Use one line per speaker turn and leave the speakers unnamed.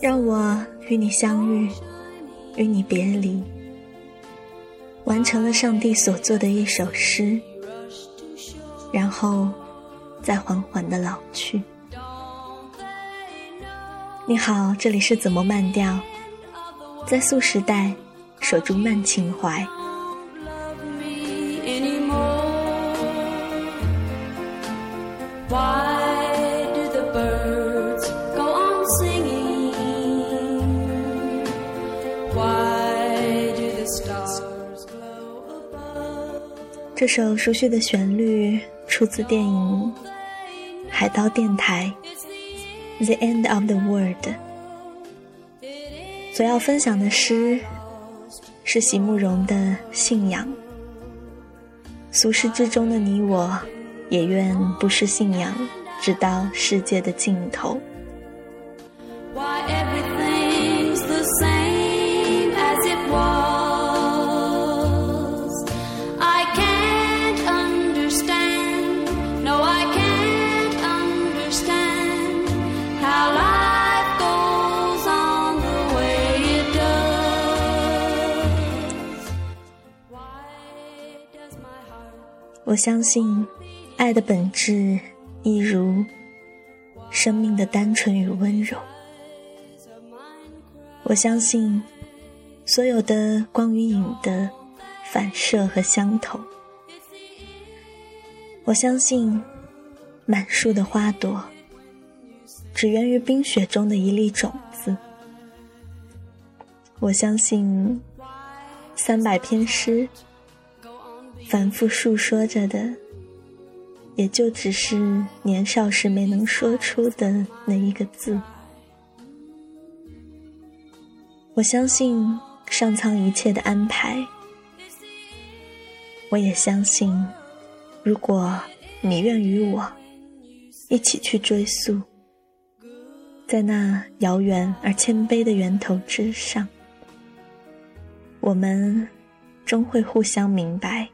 让我与你相遇，与你别离，完成了上帝所做的一首诗，然后再缓缓的老去。你好，这里是怎么慢调？在素时代，守住慢情怀。这首熟悉的旋律出自电影《海盗电台》《The End of the World》。所要分享的诗是席慕容的《信仰》。俗世之中的你我，也愿不失信仰，直到世界的尽头。我相信，爱的本质一如生命的单纯与温柔。我相信，所有的光与影的反射和相投。我相信，满树的花朵只源于冰雪中的一粒种子。我相信，三百篇诗。反复述说着的，也就只是年少时没能说出的那一个字。我相信上苍一切的安排，我也相信，如果你愿与我一起去追溯，在那遥远而谦卑的源头之上，我们终会互相明白。